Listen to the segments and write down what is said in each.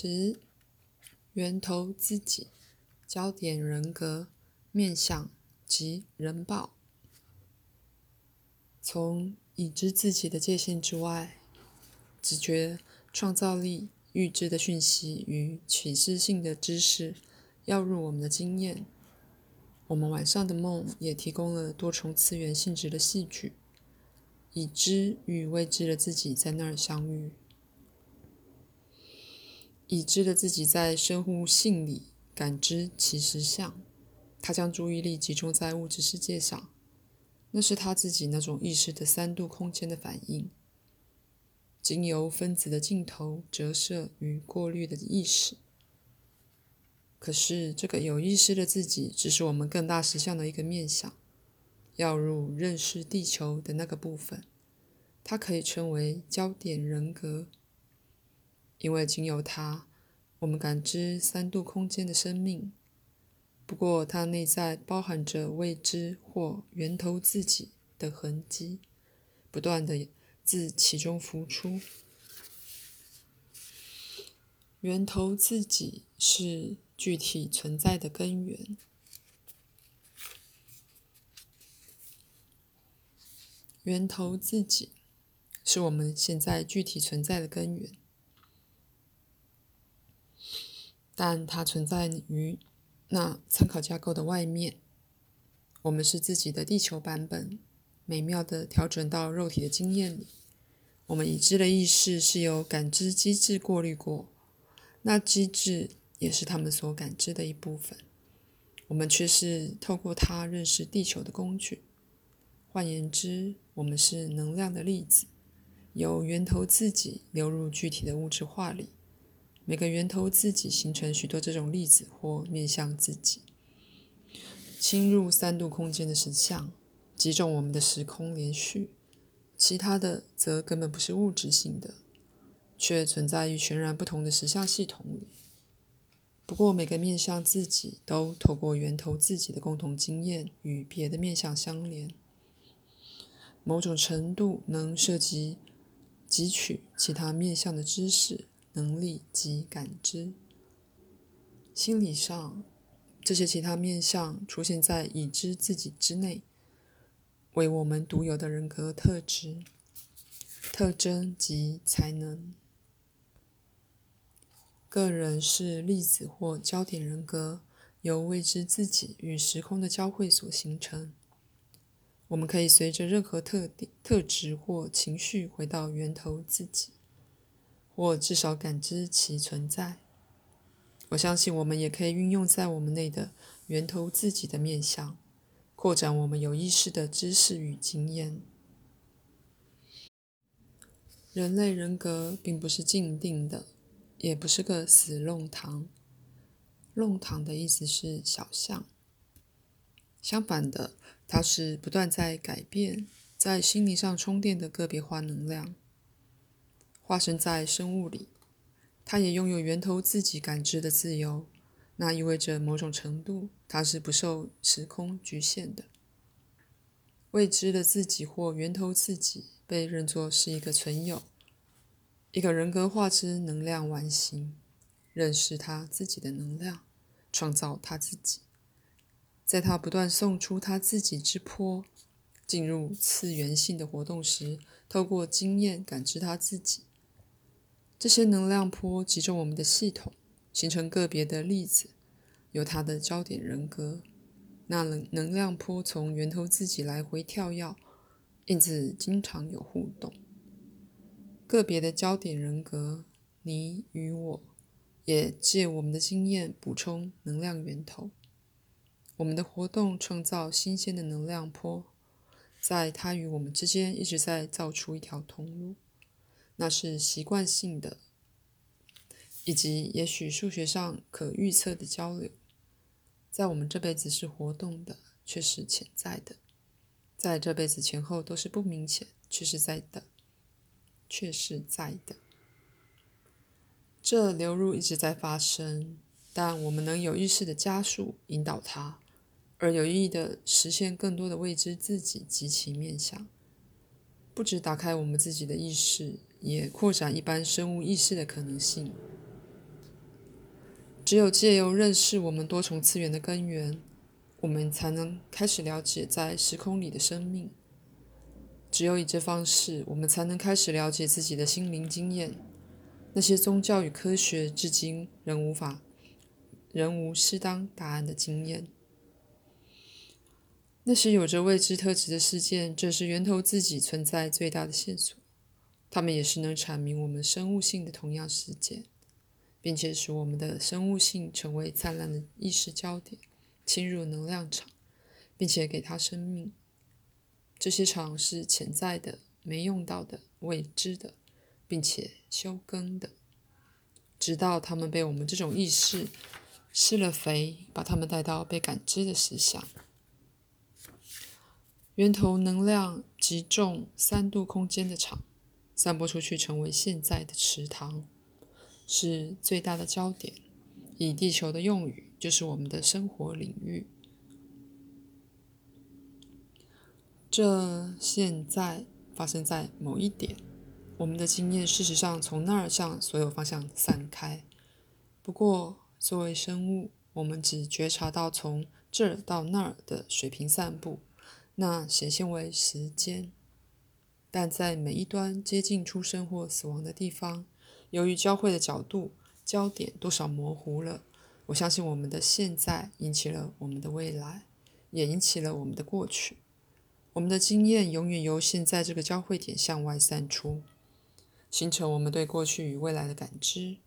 十，源头自己，焦点人格面相及人报。从已知自己的界限之外，直觉、创造力、预知的讯息与启示性的知识，要入我们的经验。我们晚上的梦也提供了多重次元性质的戏剧，已知与未知的自己在那儿相遇。已知的自己在深呼性里感知其实相，他将注意力集中在物质世界上，那是他自己那种意识的三度空间的反应，经由分子的镜头折射与过滤的意识。可是，这个有意识的自己只是我们更大实相的一个面相，要入认识地球的那个部分，它可以称为焦点人格，因为经由它，我们感知三度空间的生命。不过，它内在包含着未知或源头自己的痕迹，不断的自其中浮出。源头自己是。具体存在的根源，源头自己是我们现在具体存在的根源，但它存在于那参考架构的外面。我们是自己的地球版本，美妙的调整到肉体的经验里。我们已知的意识是由感知机制过滤过，那机制。也是他们所感知的一部分，我们却是透过它认识地球的工具。换言之，我们是能量的粒子，由源头自己流入具体的物质化里。每个源头自己形成许多这种粒子或面向自己，侵入三度空间的实相，击中我们的时空连续。其他的则根本不是物质性的，却存在于全然不同的实相系统里。不过，每个面向自己都透过源头自己的共同经验与别的面向相连，某种程度能涉及汲取其他面向的知识、能力及感知。心理上，这些其他面相出现在已知自己之内，为我们独有的人格特质、特征及才能。个人是粒子或焦点人格，由未知自己与时空的交汇所形成。我们可以随着任何特点、特质或情绪回到源头自己，或至少感知其存在。我相信我们也可以运用在我们内的源头自己的面向，扩展我们有意识的知识与经验。人类人格并不是静定的。也不是个死弄堂，弄堂的意思是小巷。相反的，它是不断在改变，在心理上充电的个别化能量，化身在生物里。它也拥有源头自己感知的自由，那意味着某种程度，它是不受时空局限的。未知的自己或源头自己被认作是一个存有。一个人格化之能量完形，认识他自己的能量，创造他自己，在他不断送出他自己之波，进入次元性的活动时，透过经验感知他自己。这些能量波集中我们的系统，形成个别的粒子，有它的焦点人格。那能能量波从源头自己来回跳跃，因此经常有互动。个别的焦点人格，你与我，也借我们的经验补充能量源头。我们的活动创造新鲜的能量波，在它与我们之间一直在造出一条通路。那是习惯性的，以及也许数学上可预测的交流。在我们这辈子是活动的，却是潜在的；在这辈子前后都是不明显，却是在的。却是在的，这流入一直在发生，但我们能有意识的加速引导它，而有意义的实现更多的未知自己及其面向，不止打开我们自己的意识，也扩展一般生物意识的可能性。只有借由认识我们多重次元的根源，我们才能开始了解在时空里的生命。只有以这方式，我们才能开始了解自己的心灵经验。那些宗教与科学至今仍无法、仍无适当答案的经验。那些有着未知特质的事件，正是源头自己存在最大的线索。它们也是能阐明我们生物性的同样事件，并且使我们的生物性成为灿烂的意识焦点，侵入能量场，并且给它生命。这些场是潜在的、没用到的、未知的，并且休耕的，直到它们被我们这种意识施了肥，把它们带到被感知的实相。源头能量集中三度空间的场，散播出去成为现在的池塘，是最大的焦点。以地球的用语，就是我们的生活领域。这现在发生在某一点，我们的经验事实上从那儿向所有方向散开。不过，作为生物，我们只觉察到从这儿到那儿的水平散布。那显现为时间，但在每一端接近出生或死亡的地方，由于交汇的角度、焦点多少模糊了，我相信我们的现在引起了我们的未来，也引起了我们的过去。我们的经验永远由现在这个交汇点向外散出，形成我们对过去与未来的感知，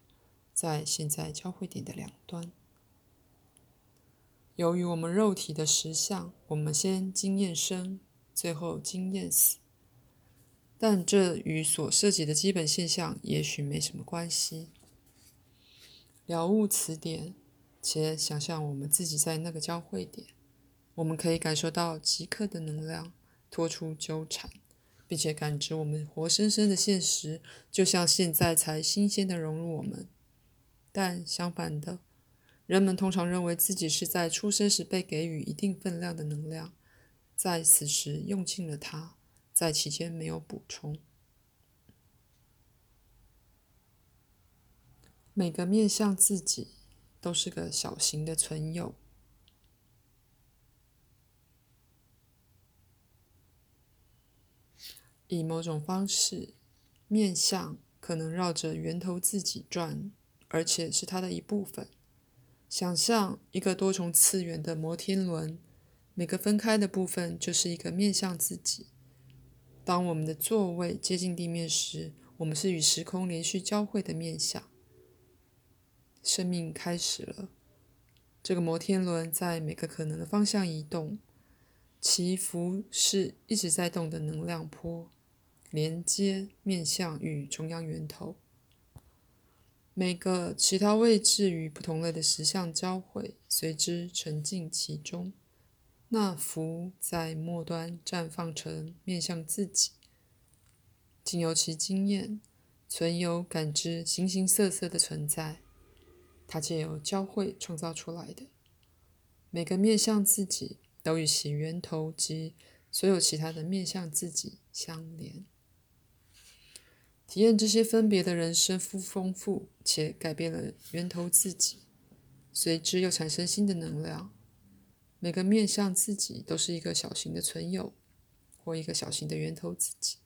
在现在交汇点的两端。由于我们肉体的实相，我们先经验生，最后经验死。但这与所涉及的基本现象也许没什么关系。了悟此点，且想象我们自己在那个交汇点，我们可以感受到即刻的能量脱出纠缠，并且感知我们活生生的现实，就像现在才新鲜的融入我们。但相反的。人们通常认为自己是在出生时被给予一定分量的能量，在此时用尽了它，在期间没有补充。每个面向自己都是个小型的存有，以某种方式，面向可能绕着源头自己转，而且是它的一部分。想象一个多重次元的摩天轮，每个分开的部分就是一个面向自己。当我们的座位接近地面时，我们是与时空连续交汇的面向。生命开始了。这个摩天轮在每个可能的方向移动，其浮是一直在动的能量波，连接面向与中央源头。每个其他位置与不同类的实相交汇，随之沉浸其中。那福在末端绽放成面向自己，经由其经验存有感知形形色色的存在，它借由交汇创造出来的。每个面向自己都与其源头及所有其他的面向自己相连。体验这些分别的人生，富丰富且改变了源头自己，随之又产生新的能量。每个面向自己都是一个小型的存有，或一个小型的源头自己，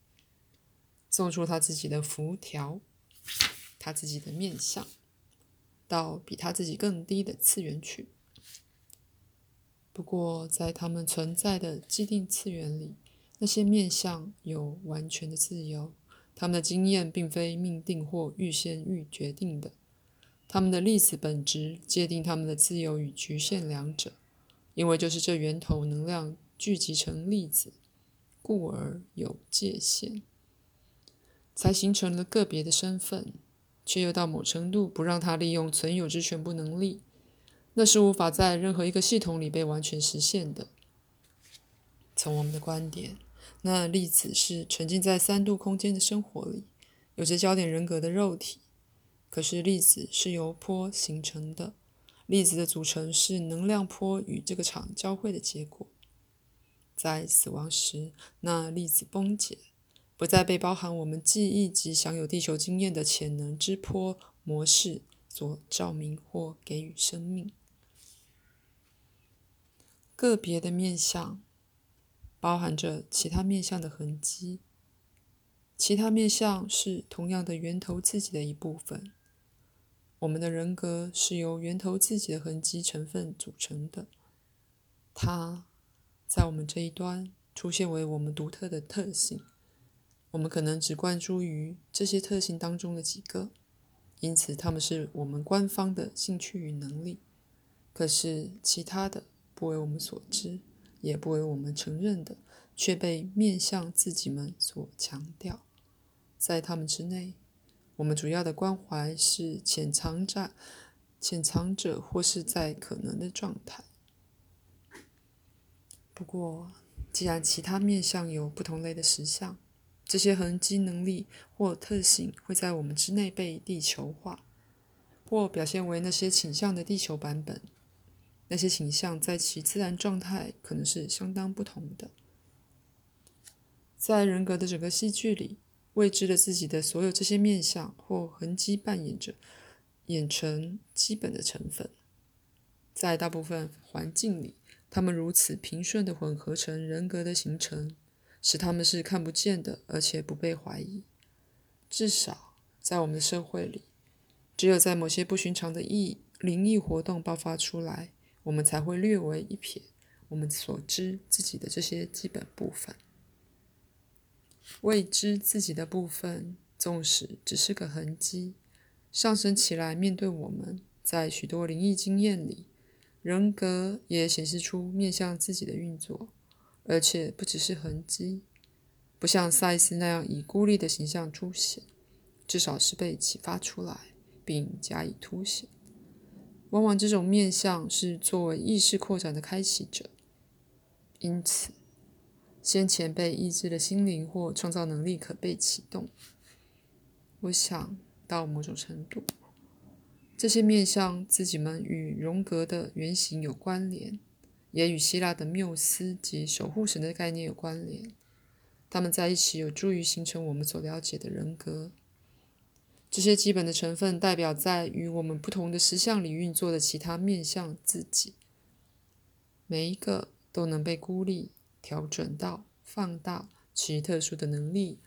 送出他自己的符条，他自己的面相，到比他自己更低的次元去。不过，在他们存在的既定次元里，那些面相有完全的自由。他们的经验并非命定或预先预决定的，他们的粒子本质界定他们的自由与局限两者，因为就是这源头能量聚集成粒子，故而有界限，才形成了个别的身份，却又到某程度不让他利用存有之全部能力，那是无法在任何一个系统里被完全实现的。从我们的观点。那粒子是沉浸在三度空间的生活里，有着焦点人格的肉体。可是粒子是由波形成的，粒子的组成是能量波与这个场交汇的结果。在死亡时，那粒子崩解，不再被包含我们记忆及享有地球经验的潜能之波模式所照明或给予生命。个别的面相包含着其他面相的痕迹，其他面相是同样的源头自己的一部分。我们的人格是由源头自己的痕迹成分组成的，它在我们这一端出现为我们独特的特性。我们可能只关注于这些特性当中的几个，因此它们是我们官方的兴趣与能力。可是其他的不为我们所知，也不为我们承认的，却被面向自己们所强调。在他们之内，我们主要的关怀是潜藏在潜藏者或是在可能的状态。不过，既然其他面向有不同类的实相，这些痕迹、能力或特性会在我们之内被地球化，或表现为那些倾向的地球版本。那些倾向在其自然状态可能是相当不同的。在人格的整个戏剧里，未知的自己的所有这些面相或痕迹扮演着演成基本的成分。在大部分环境里，它们如此平顺地混合成人格的形成。使他们是看不见的，而且不被怀疑。至少在我们的社会里，只有在某些不寻常的异灵异活动爆发出来，我们才会略为一瞥我们所知自己的这些基本部分。未知自己的部分，纵使只是个痕迹，上升起来面对我们，在许多灵异经验里，人格也显示出面向自己的运作。而且不只是痕迹，不像赛斯那样以孤立的形象出现，至少是被启发出来并加以凸显。往往这种面相是作为意识扩展的开启者，因此先前被抑制的心灵或创造能力可被启动。我想到某种程度，这些面向自己们与荣格的原型有关联。也与希腊的缪斯及守护神的概念有关联，他们在一起有助于形成我们所了解的人格。这些基本的成分代表在与我们不同的实相里运作的其他面向自己，每一个都能被孤立、调整到放大其特殊的能力，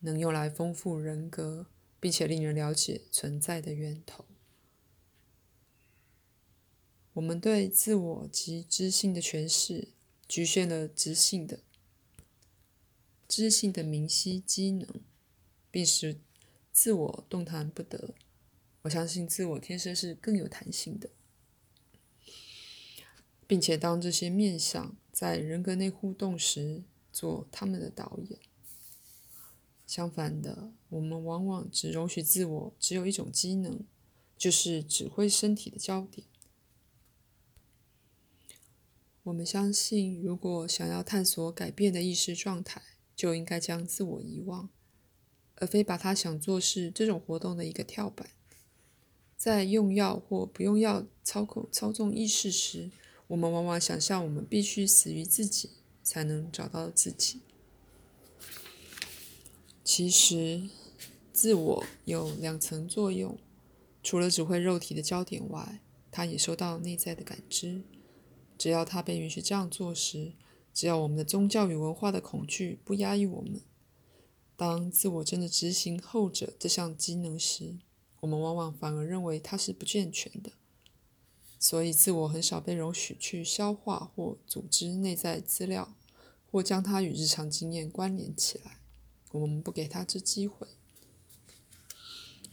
能用来丰富人格，并且令人了解存在的源头。我们对自我及知性的诠释局限了知性的知性的明晰机能，并使自我动弹不得。我相信自我天生是更有弹性的，并且当这些面相在人格内互动时，做他们的导演。相反的，我们往往只容许自我只有一种机能，就是指挥身体的焦点。我们相信，如果想要探索改变的意识状态，就应该将自我遗忘，而非把它想做是这种活动的一个跳板。在用药或不用药操控操纵意识时，我们往往想象我们必须死于自己才能找到自己。其实，自我有两层作用，除了指挥肉体的焦点外，它也受到内在的感知。只要它被允许这样做时，只要我们的宗教与文化的恐惧不压抑我们，当自我真的执行后者这项机能时，我们往往反而认为它是不健全的。所以，自我很少被容许去消化或组织内在资料，或将它与日常经验关联起来。我们不给他这机会。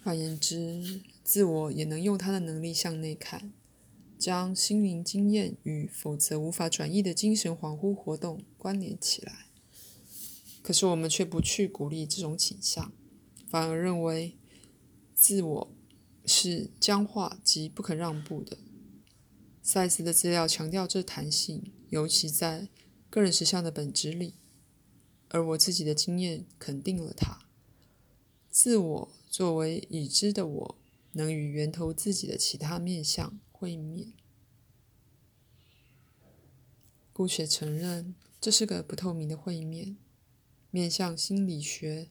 换言之，自我也能用他的能力向内看。将心灵经验与否则无法转移的精神恍惚活动关联起来，可是我们却不去鼓励这种倾向，反而认为自我是僵化及不肯让步的。赛斯的资料强调这弹性，尤其在个人实相的本质里，而我自己的经验肯定了它。自我作为已知的我，能与源头自己的其他面相。会面，姑且承认这是个不透明的会面。面向心理学，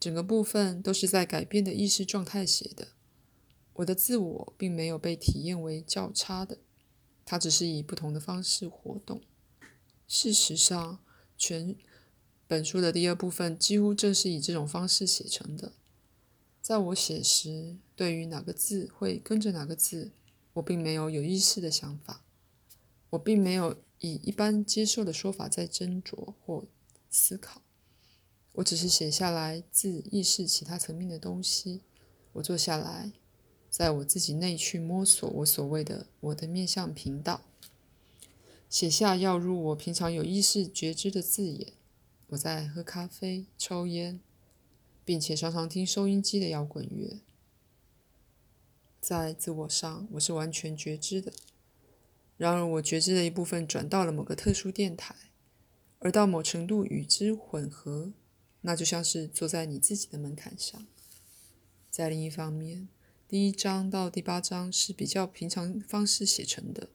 整个部分都是在改变的意识状态写的。我的自我并没有被体验为较差的，它只是以不同的方式活动。事实上，全本书的第二部分几乎正是以这种方式写成的。在我写时，对于哪个字会跟着哪个字，我并没有有意识的想法。我并没有以一般接受的说法在斟酌或思考。我只是写下来自意识其他层面的东西。我坐下来。在我自己内去摸索我所谓的我的面向频道，写下要入我平常有意识觉知的字眼。我在喝咖啡、抽烟，并且常常听收音机的摇滚乐。在自我上，我是完全觉知的。然而，我觉知的一部分转到了某个特殊电台，而到某程度与之混合，那就像是坐在你自己的门槛上。在另一方面，第一章到第八章是比较平常方式写成的。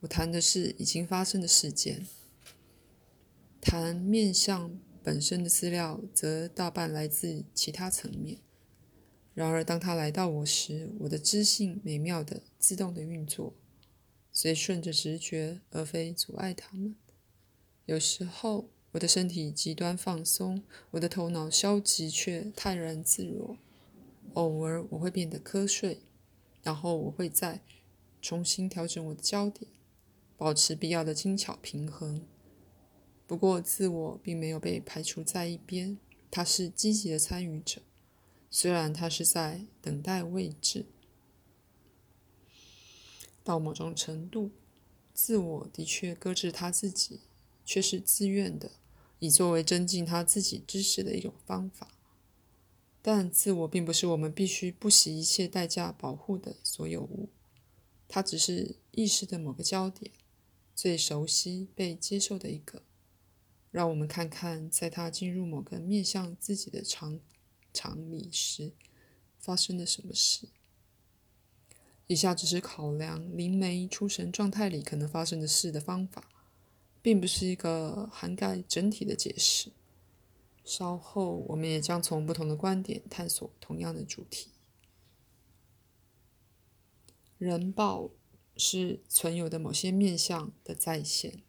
我谈的是已经发生的事件，谈面相本身的资料则大半来自其他层面。然而，当他来到我时，我的知性美妙的自动的运作，随顺着直觉而非阻碍他们。有时候，我的身体极端放松，我的头脑消极却泰然自若。偶尔我会变得瞌睡，然后我会再重新调整我的焦点，保持必要的精巧平衡。不过，自我并没有被排除在一边，他是积极的参与者，虽然他是在等待位置。到某种程度，自我的确搁置他自己，却是自愿的，以作为增进他自己知识的一种方法。但自我并不是我们必须不惜一切代价保护的所有物，它只是意识的某个焦点，最熟悉、被接受的一个。让我们看看，在它进入某个面向自己的场场里时，发生了什么事。以下只是考量灵媒出神状态里可能发生的事的方法，并不是一个涵盖整体的解释。稍后，我们也将从不同的观点探索同样的主题。人报是存有的某些面相的再现。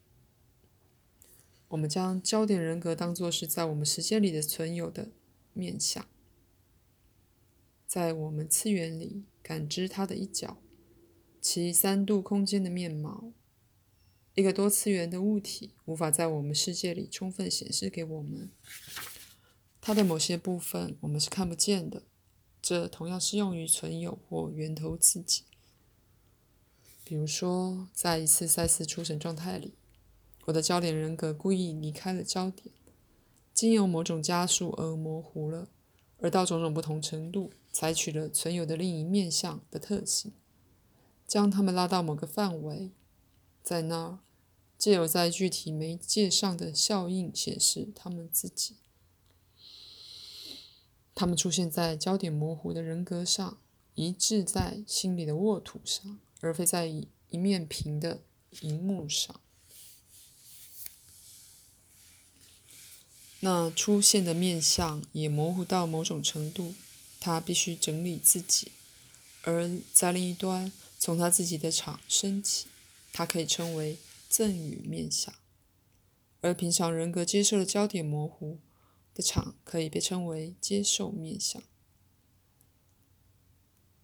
我们将焦点人格当作是在我们时间里的存有的面相，在我们次元里感知它的一角，其三度空间的面貌。一个多次元的物体无法在我们世界里充分显示给我们。它的某些部分我们是看不见的，这同样适用于存有或源头自己。比如说，在一次赛斯出神状态里，我的焦点人格故意离开了焦点，经由某种加速而模糊了，而到种种不同程度采取了存有的另一面相的特性，将它们拉到某个范围，在那儿借由在具体媒介上的效应显示他们自己。他们出现在焦点模糊的人格上，移置在心里的沃土上，而非在一面平的荧幕上。那出现的面相也模糊到某种程度，他必须整理自己，而在另一端，从他自己的场升起，它可以称为赠与面相，而平常人格接受的焦点模糊。的场可以被称为接受面相，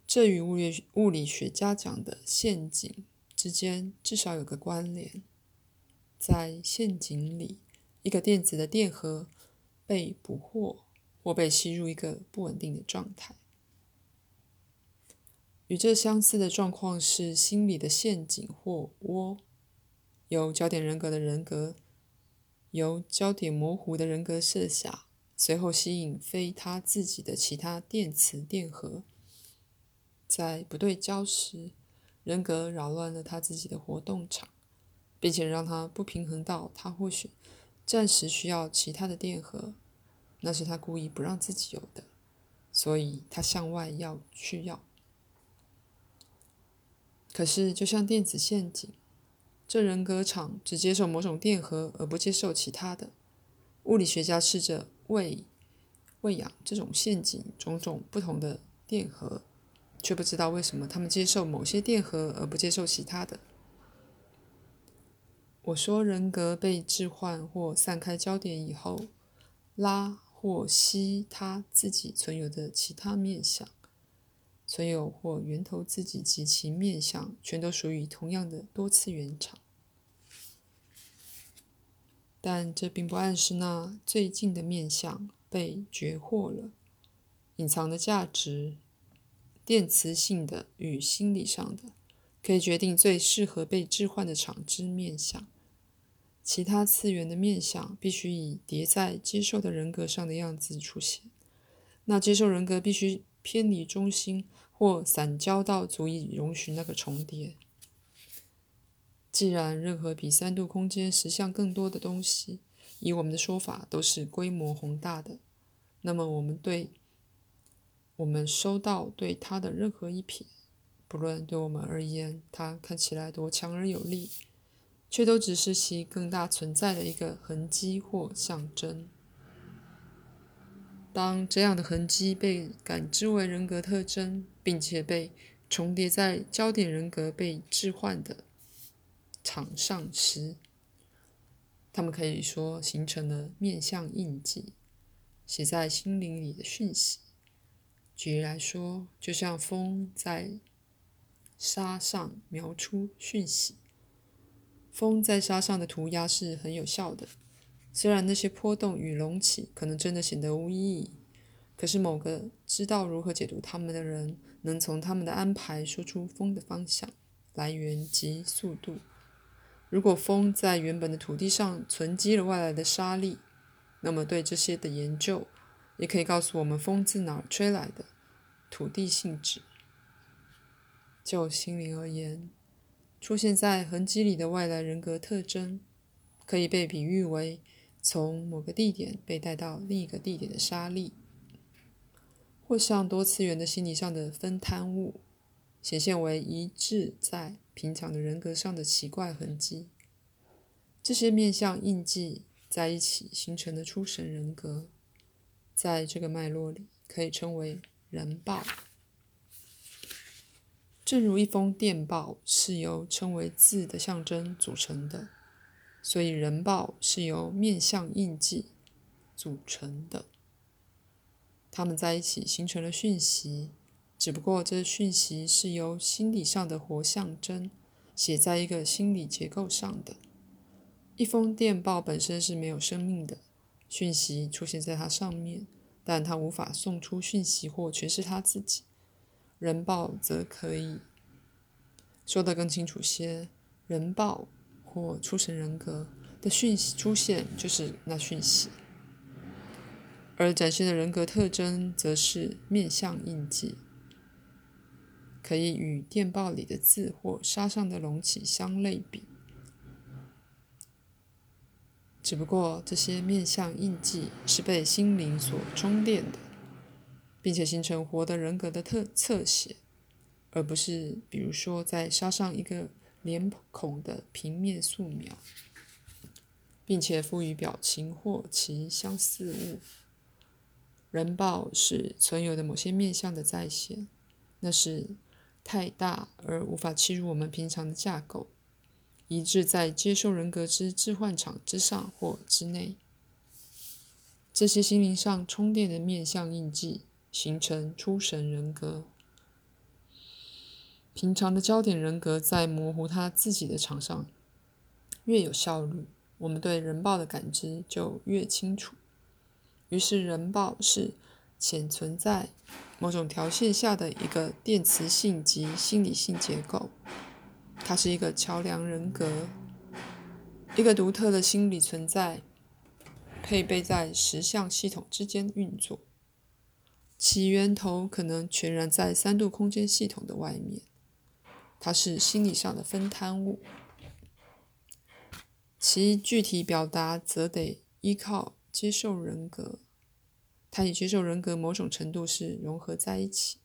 这与物理物理学家讲的陷阱之间至少有个关联。在陷阱里，一个电子的电荷被捕获或被吸入一个不稳定的状态。与这相似的状况是心理的陷阱或窝，由焦点人格的人格。由焦点模糊的人格设下，随后吸引非他自己的其他电磁电荷，在不对焦时，人格扰乱了他自己的活动场，并且让他不平衡到他或许暂时需要其他的电荷，那是他故意不让自己有的，所以他向外要去要。可是，就像电子陷阱。这人格场只接受某种电荷，而不接受其他的。物理学家试着喂喂养这种陷阱种种不同的电荷，却不知道为什么他们接受某些电荷而不接受其他的。我说，人格被置换或散开焦点以后，拉或吸他自己存有的其他面相，所有或源头自己及其面相，全都属于同样的多次元场。但这并不暗示那最近的面相被绝获了，隐藏的价值，电磁性的与心理上的，可以决定最适合被置换的场之面相。其他次元的面相必须以叠在接受的人格上的样子出现，那接受人格必须偏离中心或散焦到足以容许那个重叠。既然任何比三度空间实像更多的东西，以我们的说法都是规模宏大的，那么我们对我们收到对它的任何一瞥，不论对我们而言它看起来多强而有力。却都只是其更大存在的一个痕迹或象征。当这样的痕迹被感知为人格特征，并且被重叠在焦点人格被置换的场上时，他们可以说形成了面相印记，写在心灵里的讯息。举例来说，就像风在沙上描出讯息。风在沙上的涂鸦是很有效的，虽然那些波动与隆起可能真的显得无意义，可是某个知道如何解读他们的人，能从他们的安排说出风的方向、来源及速度。如果风在原本的土地上存积了外来的沙粒，那么对这些的研究也可以告诉我们风自哪儿吹来的土地性质。就心灵而言。出现在痕迹里的外来人格特征，可以被比喻为从某个地点被带到另一个地点的沙粒，或像多次元的心理上的分摊物，显现为一致在平常的人格上的奇怪痕迹。这些面相印记在一起形成的出神人格，在这个脉络里可以称为人报。正如一封电报是由称为字的象征组成的，所以人报是由面相印记组成的。它们在一起形成了讯息，只不过这讯息是由心理上的活象征写在一个心理结构上的。一封电报本身是没有生命的，讯息出现在它上面，但它无法送出讯息或诠释它自己。人报则可以说得更清楚些，人报或出神人格的讯息出现就是那讯息，而展现的人格特征则是面相印记，可以与电报里的字或沙上的隆起相类比。只不过这些面相印记是被心灵所充电的。并且形成活的人格的特侧写，而不是比如说在沙上一个脸孔的平面素描，并且赋予表情或其相似物。人报是存有的某些面相的再现，那是太大而无法侵入我们平常的架构，以致在接受人格之置换场之上或之内。这些心灵上充电的面相印记。形成出神人格。平常的焦点人格在模糊他自己的场上越有效率，我们对人报的感知就越清楚。于是，人报是潜存在某种条线下的一个电磁性及心理性结构，它是一个桥梁人格，一个独特的心理存在，配备在实相系统之间运作。其源头可能全然在三度空间系统的外面，它是心理上的分摊物，其具体表达则得依靠接受人格，它与接受人格某种程度是融合在一起。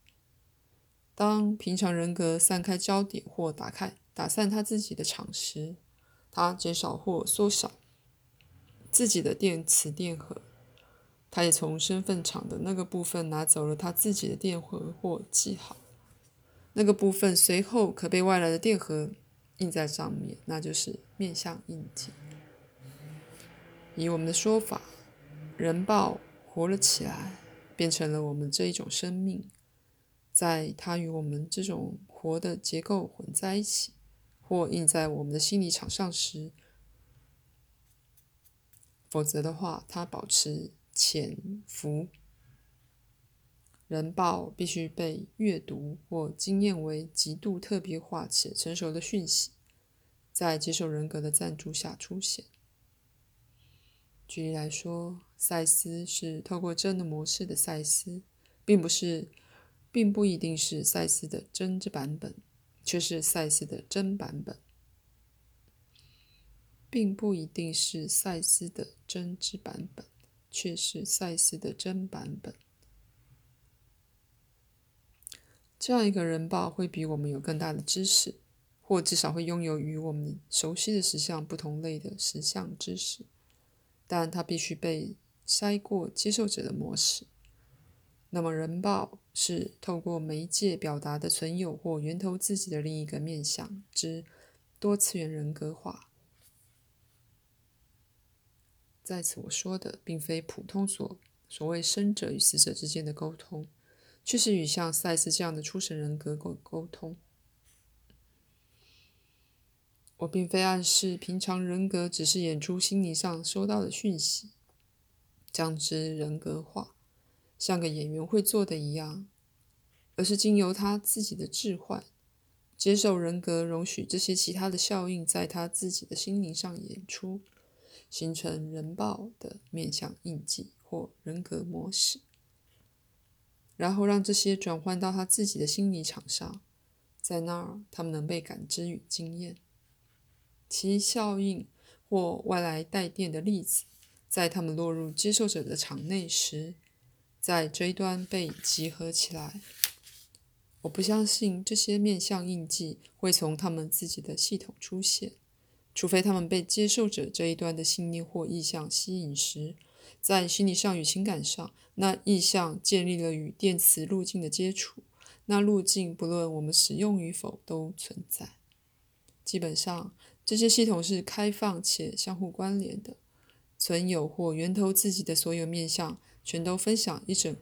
当平常人格散开焦点或打开打散他自己的场时，它减少或缩小自己的电磁电荷。他也从身份场的那个部分拿走了他自己的电荷或记号。那个部分随后可被外来的电荷印在上面，那就是面相印记。以我们的说法，人报活了起来，变成了我们这一种生命，在它与我们这种活的结构混在一起，或印在我们的心理场上时，否则的话，它保持潜伏。人报必须被阅读或经验为极度特别化且成熟的讯息，在接受人格的赞助下出现。举例来说，赛斯是透过真的模式的赛斯，并不是，并不一定是赛斯的真之版本，却是赛斯的真版本，并不一定是赛斯的真之版本，却是赛斯的真版本。这样一个人报会比我们有更大的知识，或至少会拥有与我们熟悉的实相不同类的实相知识，但它必须被筛过接受者的模式。那么，人报是透过媒介表达的存有或源头自己的另一个面向之多次元人格化。在此，我说的并非普通所所谓生者与死者之间的沟通。却是与像赛斯这样的出神人格沟沟通。我并非暗示平常人格只是演出心理上收到的讯息，将之人格化，像个演员会做的一样，而是经由他自己的置换，接受人格容许这些其他的效应在他自己的心灵上演出，形成人报的面向印记或人格模式。然后让这些转换到他自己的心理场上，在那儿，他们能被感知与经验。其效应或外来带电的粒子，在他们落入接受者的场内时，在这一端被集合起来。我不相信这些面相印记会从他们自己的系统出现，除非他们被接受者这一端的信念或意向吸引时。在心理上与情感上，那意向建立了与电磁路径的接触。那路径不论我们使用与否都存在。基本上，这些系统是开放且相互关联的。存有或源头自己的所有面向，全都分享一整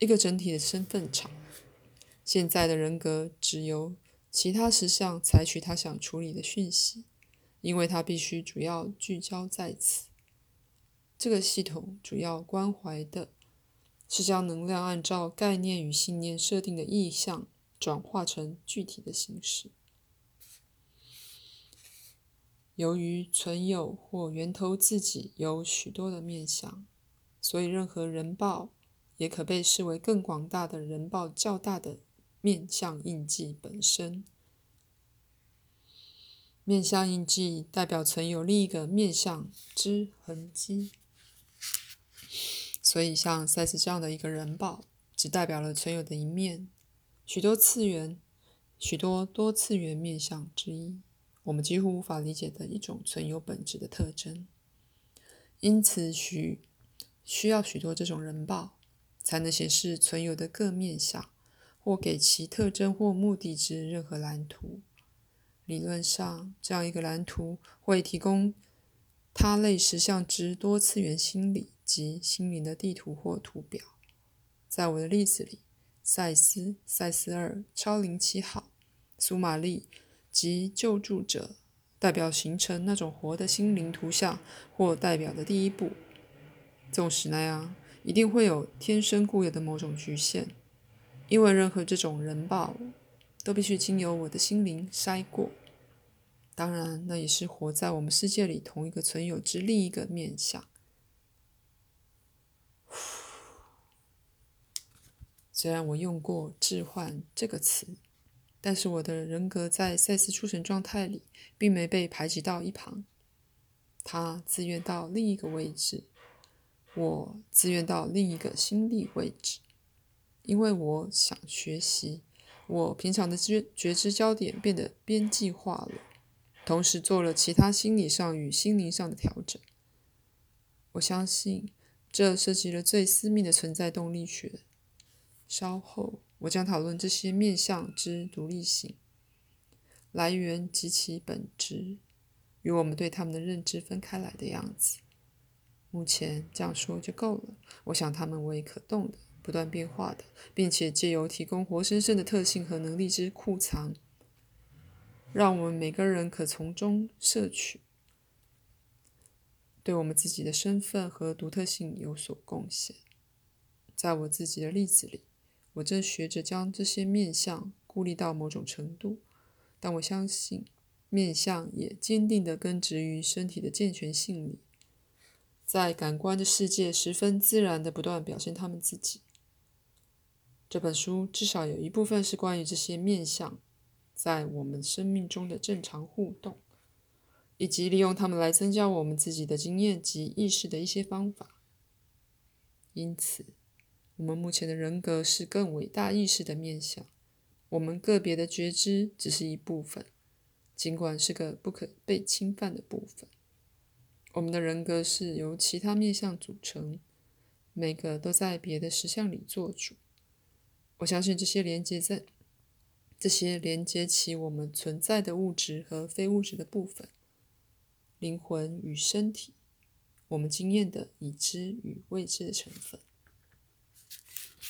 一个整体的身份场。现在的人格只由其他实相采取他想处理的讯息，因为他必须主要聚焦在此。这个系统主要关怀的是将能量按照概念与信念设定的意向转化成具体的形式。由于存有或源头自己有许多的面相，所以任何人报也可被视为更广大的人报较大的面相印记本身。面相印记代表存有另一个面相之痕迹。所以，像赛斯这样的一个人报，只代表了存有的一面，许多次元、许多多次元面相之一，我们几乎无法理解的一种存有本质的特征。因此，需需要许多这种人报，才能显示存有的各面相，或给其特征或目的之任何蓝图。理论上，这样一个蓝图会提供他类实相之多次元心理。及心灵的地图或图表，在我的例子里，赛斯、赛斯二、超灵七号、苏玛丽及救助者代表形成那种活的心灵图像或代表的第一步。纵使那样，一定会有天生固有的某种局限，因为任何这种人报都必须经由我的心灵筛过。当然，那也是活在我们世界里同一个存有之另一个面相。虽然我用过“置换”这个词，但是我的人格在赛斯出神状态里，并没被排挤到一旁。他自愿到另一个位置，我自愿到另一个心力位置，因为我想学习。我平常的觉觉知焦点变得边际化了，同时做了其他心理上与心灵上的调整。我相信。这涉及了最私密的存在动力学。稍后我将讨论这些面向之独立性、来源及其本质，与我们对他们的认知分开来的样子。目前这样说就够了。我想它们为可动的、不断变化的，并且借由提供活生生的特性和能力之库藏，让我们每个人可从中摄取，对我们自己的身份和独特性有所贡献。在我自己的例子里，我正学着将这些面相孤立到某种程度，但我相信面相也坚定地根植于身体的健全性里。在感官的世界，十分自然的不断表现他们自己。这本书至少有一部分是关于这些面相在我们生命中的正常互动，以及利用它们来增加我们自己的经验及意识的一些方法。因此，我们目前的人格是更伟大意识的面相，我们个别的觉知只是一部分，尽管是个不可被侵犯的部分。我们的人格是由其他面相组成，每个都在别的实相里做主。我相信这些连接在这些连接起我们存在的物质和非物质的部分，灵魂与身体，我们经验的已知与未知的成分。